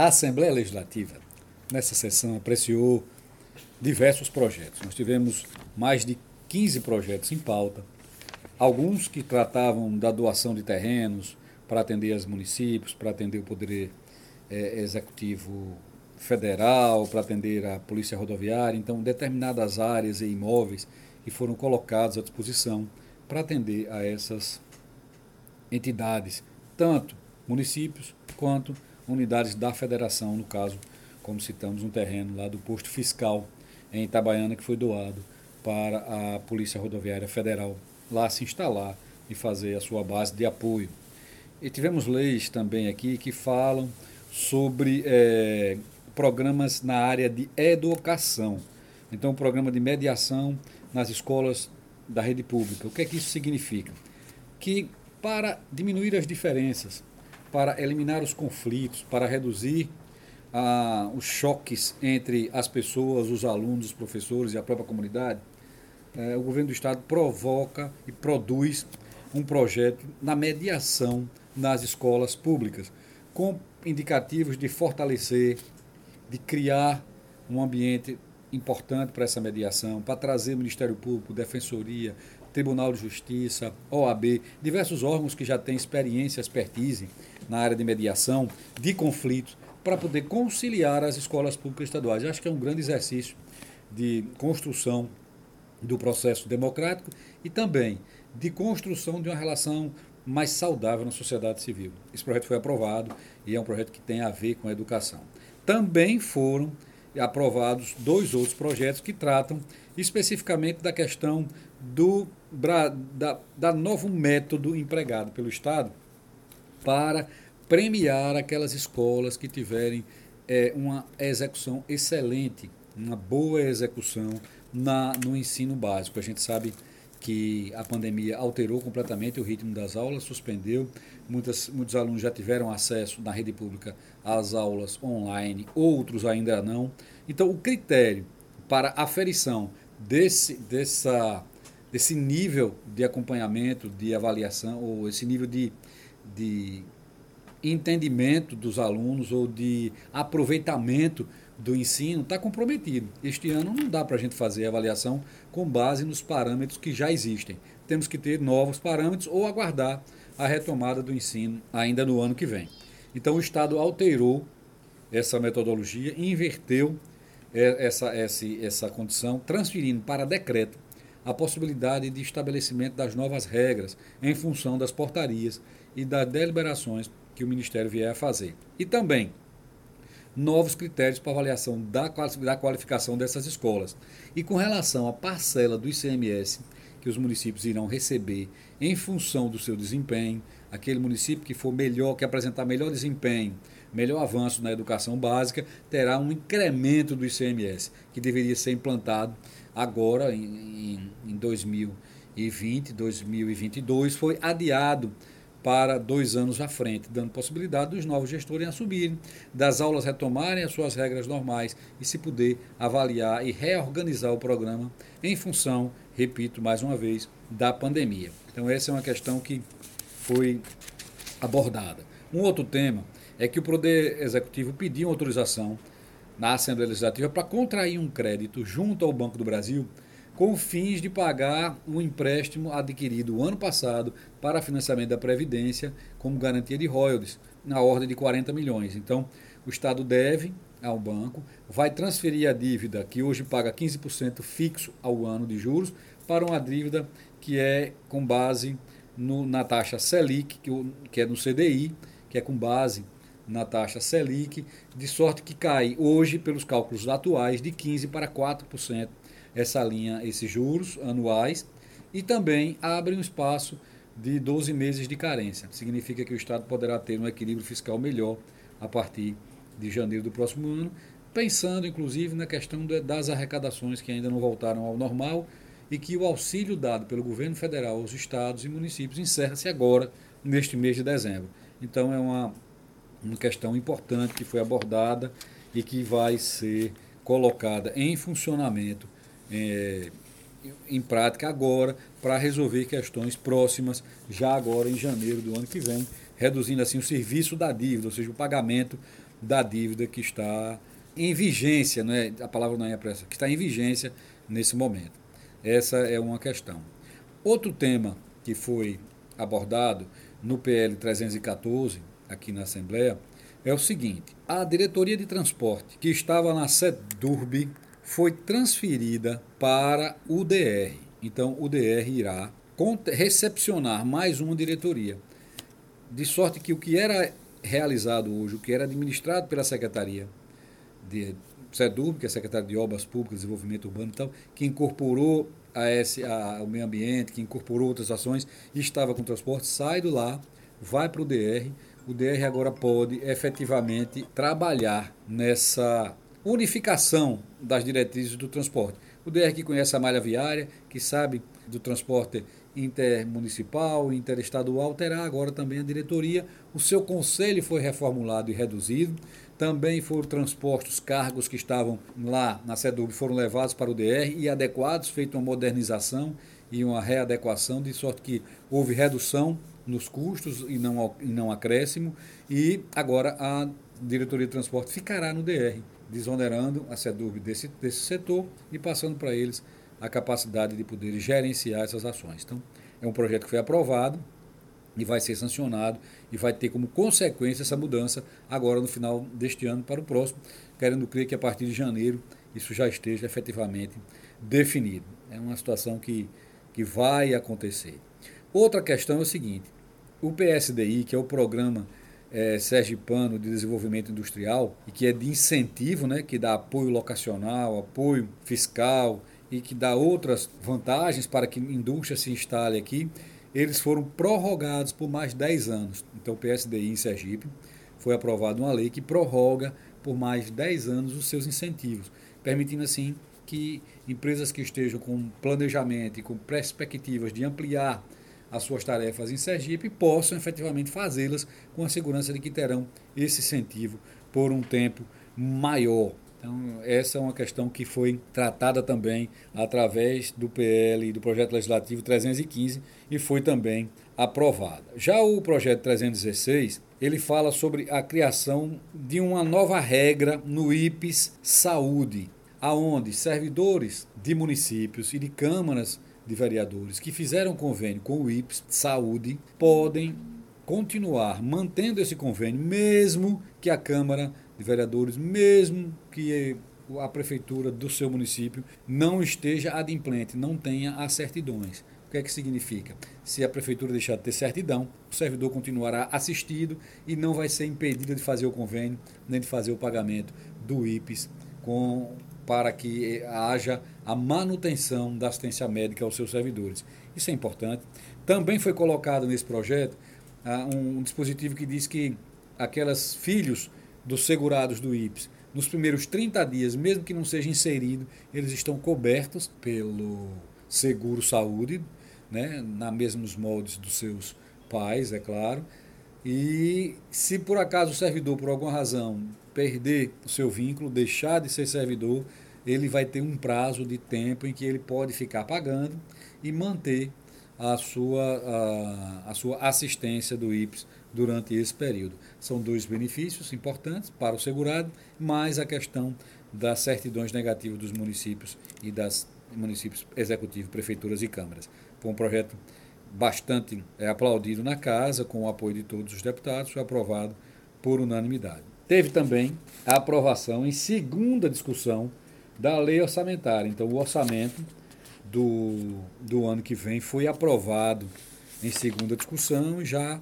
A Assembleia Legislativa, nessa sessão, apreciou diversos projetos. Nós tivemos mais de 15 projetos em pauta, alguns que tratavam da doação de terrenos para atender os municípios, para atender o Poder é, Executivo Federal, para atender a Polícia Rodoviária, então determinadas áreas e imóveis que foram colocados à disposição para atender a essas entidades, tanto municípios quanto unidades da federação, no caso, como citamos, um terreno lá do posto fiscal em Itabaiana que foi doado para a Polícia Rodoviária Federal lá se instalar e fazer a sua base de apoio. E tivemos leis também aqui que falam sobre é, programas na área de educação. Então, o programa de mediação nas escolas da rede pública. O que é que isso significa? Que para diminuir as diferenças, para eliminar os conflitos, para reduzir ah, os choques entre as pessoas, os alunos, os professores e a própria comunidade, eh, o governo do Estado provoca e produz um projeto na mediação nas escolas públicas, com indicativos de fortalecer, de criar um ambiente importante para essa mediação, para trazer Ministério Público, Defensoria, Tribunal de Justiça, OAB, diversos órgãos que já têm experiência, expertise na área de mediação de conflitos, para poder conciliar as escolas públicas estaduais. Acho que é um grande exercício de construção do processo democrático e também de construção de uma relação mais saudável na sociedade civil. Esse projeto foi aprovado e é um projeto que tem a ver com a educação. Também foram aprovados dois outros projetos que tratam especificamente da questão do da, da novo método empregado pelo Estado para premiar aquelas escolas que tiverem é, uma execução excelente, uma boa execução na, no ensino básico. A gente sabe que a pandemia alterou completamente o ritmo das aulas, suspendeu. Muitas, muitos alunos já tiveram acesso na rede pública às aulas online, outros ainda não. Então, o critério para aferição desse, dessa, desse nível de acompanhamento, de avaliação, ou esse nível de, de entendimento dos alunos ou de aproveitamento do ensino está comprometido. Este ano não dá para a gente fazer avaliação com base nos parâmetros que já existem. Temos que ter novos parâmetros ou aguardar a retomada do ensino ainda no ano que vem. Então o Estado alterou essa metodologia inverteu é, essa, essa, essa condição, transferindo para decreto a possibilidade de estabelecimento das novas regras em função das portarias e das deliberações que o Ministério vier a fazer. E também novos critérios para avaliação da, qualificação dessas escolas. E com relação à parcela do ICMS que os municípios irão receber em função do seu desempenho, aquele município que for melhor, que apresentar melhor desempenho, melhor avanço na educação básica, terá um incremento do ICMS, que deveria ser implantado agora em, em 2020, 2022, foi adiado para dois anos à frente, dando possibilidade dos novos gestores assumirem, das aulas retomarem as suas regras normais e se poder avaliar e reorganizar o programa em função, repito mais uma vez, da pandemia. Então essa é uma questão que foi abordada. Um outro tema é que o Poder Executivo pediu autorização na Assembleia Legislativa para contrair um crédito junto ao Banco do Brasil com fins de pagar o empréstimo adquirido ano passado para financiamento da Previdência como garantia de royalties, na ordem de 40 milhões. Então, o Estado deve ao banco, vai transferir a dívida que hoje paga 15% fixo ao ano de juros para uma dívida que é com base no, na taxa Selic, que, que é no CDI, que é com base na taxa Selic, de sorte que cai hoje, pelos cálculos atuais, de 15% para 4% essa linha, esses juros anuais, e também abre um espaço de 12 meses de carência. Significa que o Estado poderá ter um equilíbrio fiscal melhor a partir de janeiro do próximo ano, pensando inclusive na questão das arrecadações que ainda não voltaram ao normal e que o auxílio dado pelo governo federal aos estados e municípios encerra-se agora, neste mês de dezembro. Então é uma, uma questão importante que foi abordada e que vai ser colocada em funcionamento é, em prática agora para resolver questões próximas, já agora em janeiro do ano que vem, reduzindo assim o serviço da dívida, ou seja, o pagamento da dívida que está em vigência, não é, a palavra não é pressa, que está em vigência nesse momento. Essa é uma questão. Outro tema que foi abordado no PL 314, aqui na Assembleia, é o seguinte: a diretoria de transporte que estava na SEDURB foi transferida para o DR. Então, o DR irá recepcionar mais uma diretoria. De sorte que o que era realizado hoje, o que era administrado pela Secretaria de SEDURB, que é a Secretaria de Obras Públicas, Desenvolvimento Urbano e tal, que incorporou a esse, a, o meio ambiente, que incorporou outras ações estava com transporte, sai do lá, vai para o DR. O DR agora pode efetivamente trabalhar nessa unificação das diretrizes do transporte. O DR que conhece a malha viária, que sabe do transporte intermunicipal, interestadual, terá agora também a diretoria. O seu conselho foi reformulado e reduzido. Também foram transpostos cargos que estavam lá na SEDUB, foram levados para o DR e adequados, feita uma modernização e uma readequação, de sorte que houve redução nos custos e não, e não acréscimo. E agora a diretoria de transporte ficará no DR, desonerando a SEDUB desse, desse setor e passando para eles a capacidade de poder gerenciar essas ações. Então, é um projeto que foi aprovado, e vai ser sancionado e vai ter como consequência essa mudança agora no final deste ano para o próximo, querendo crer que a partir de janeiro isso já esteja efetivamente definido. É uma situação que, que vai acontecer. Outra questão é o seguinte: o PSDI, que é o programa é, Sergipano de Desenvolvimento Industrial, e que é de incentivo, né, que dá apoio locacional, apoio fiscal e que dá outras vantagens para que a indústria se instale aqui, eles foram prorrogados por mais 10 anos. Então, o PSDI em Sergipe foi aprovada uma lei que prorroga por mais 10 anos os seus incentivos, permitindo assim que empresas que estejam com planejamento e com perspectivas de ampliar as suas tarefas em Sergipe possam efetivamente fazê-las com a segurança de que terão esse incentivo por um tempo maior. Então, essa é uma questão que foi tratada também através do PL, do projeto legislativo 315, e foi também aprovada. Já o projeto 316, ele fala sobre a criação de uma nova regra no IPES Saúde, aonde servidores de municípios e de câmaras de vereadores que fizeram convênio com o IPES Saúde podem continuar mantendo esse convênio, mesmo que a Câmara de vereadores, mesmo que a prefeitura do seu município não esteja adimplente, não tenha as certidões. O que é que significa? Se a prefeitura deixar de ter certidão, o servidor continuará assistido e não vai ser impedido de fazer o convênio, nem de fazer o pagamento do IPES com, para que haja a manutenção da assistência médica aos seus servidores. Isso é importante. Também foi colocado nesse projeto um, um dispositivo que diz que aquelas filhos dos segurados do IPS, nos primeiros 30 dias, mesmo que não seja inserido, eles estão cobertos pelo seguro saúde, né, na mesmos moldes dos seus pais, é claro. E se por acaso o servidor, por alguma razão, perder o seu vínculo, deixar de ser servidor, ele vai ter um prazo de tempo em que ele pode ficar pagando e manter a sua, a, a sua assistência do IPS durante esse período. São dois benefícios importantes para o segurado, mais a questão das certidões negativas dos municípios e das municípios executivos, prefeituras e câmaras. Foi um projeto bastante é, aplaudido na casa, com o apoio de todos os deputados, foi aprovado por unanimidade. Teve também a aprovação em segunda discussão da lei orçamentária. Então, o orçamento do, do ano que vem foi aprovado em segunda discussão, já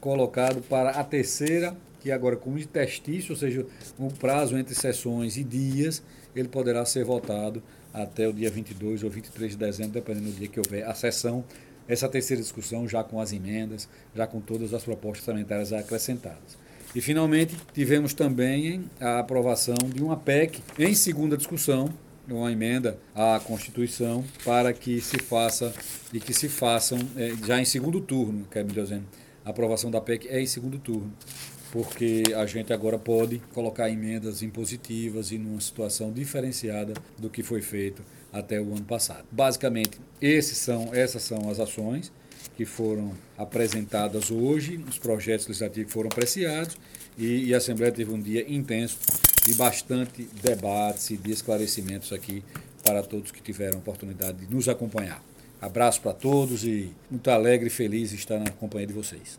colocado para a terceira, que agora com interstício, ou seja, um prazo entre sessões e dias, ele poderá ser votado até o dia 22 ou 23 de dezembro, dependendo do dia que houver a sessão. Essa terceira discussão já com as emendas, já com todas as propostas sanitárias acrescentadas. E, finalmente, tivemos também a aprovação de uma PEC em segunda discussão, uma emenda à Constituição, para que se faça e que se façam é, já em segundo turno, quer me dizendo, a aprovação da PEC é em segundo turno, porque a gente agora pode colocar emendas impositivas e numa situação diferenciada do que foi feito até o ano passado. Basicamente, esses são, essas são as ações que foram apresentadas hoje, os projetos legislativos foram apreciados e, e a Assembleia teve um dia intenso de bastante debates e de esclarecimentos aqui para todos que tiveram a oportunidade de nos acompanhar. Abraço para todos e muito alegre e feliz estar na companhia de vocês.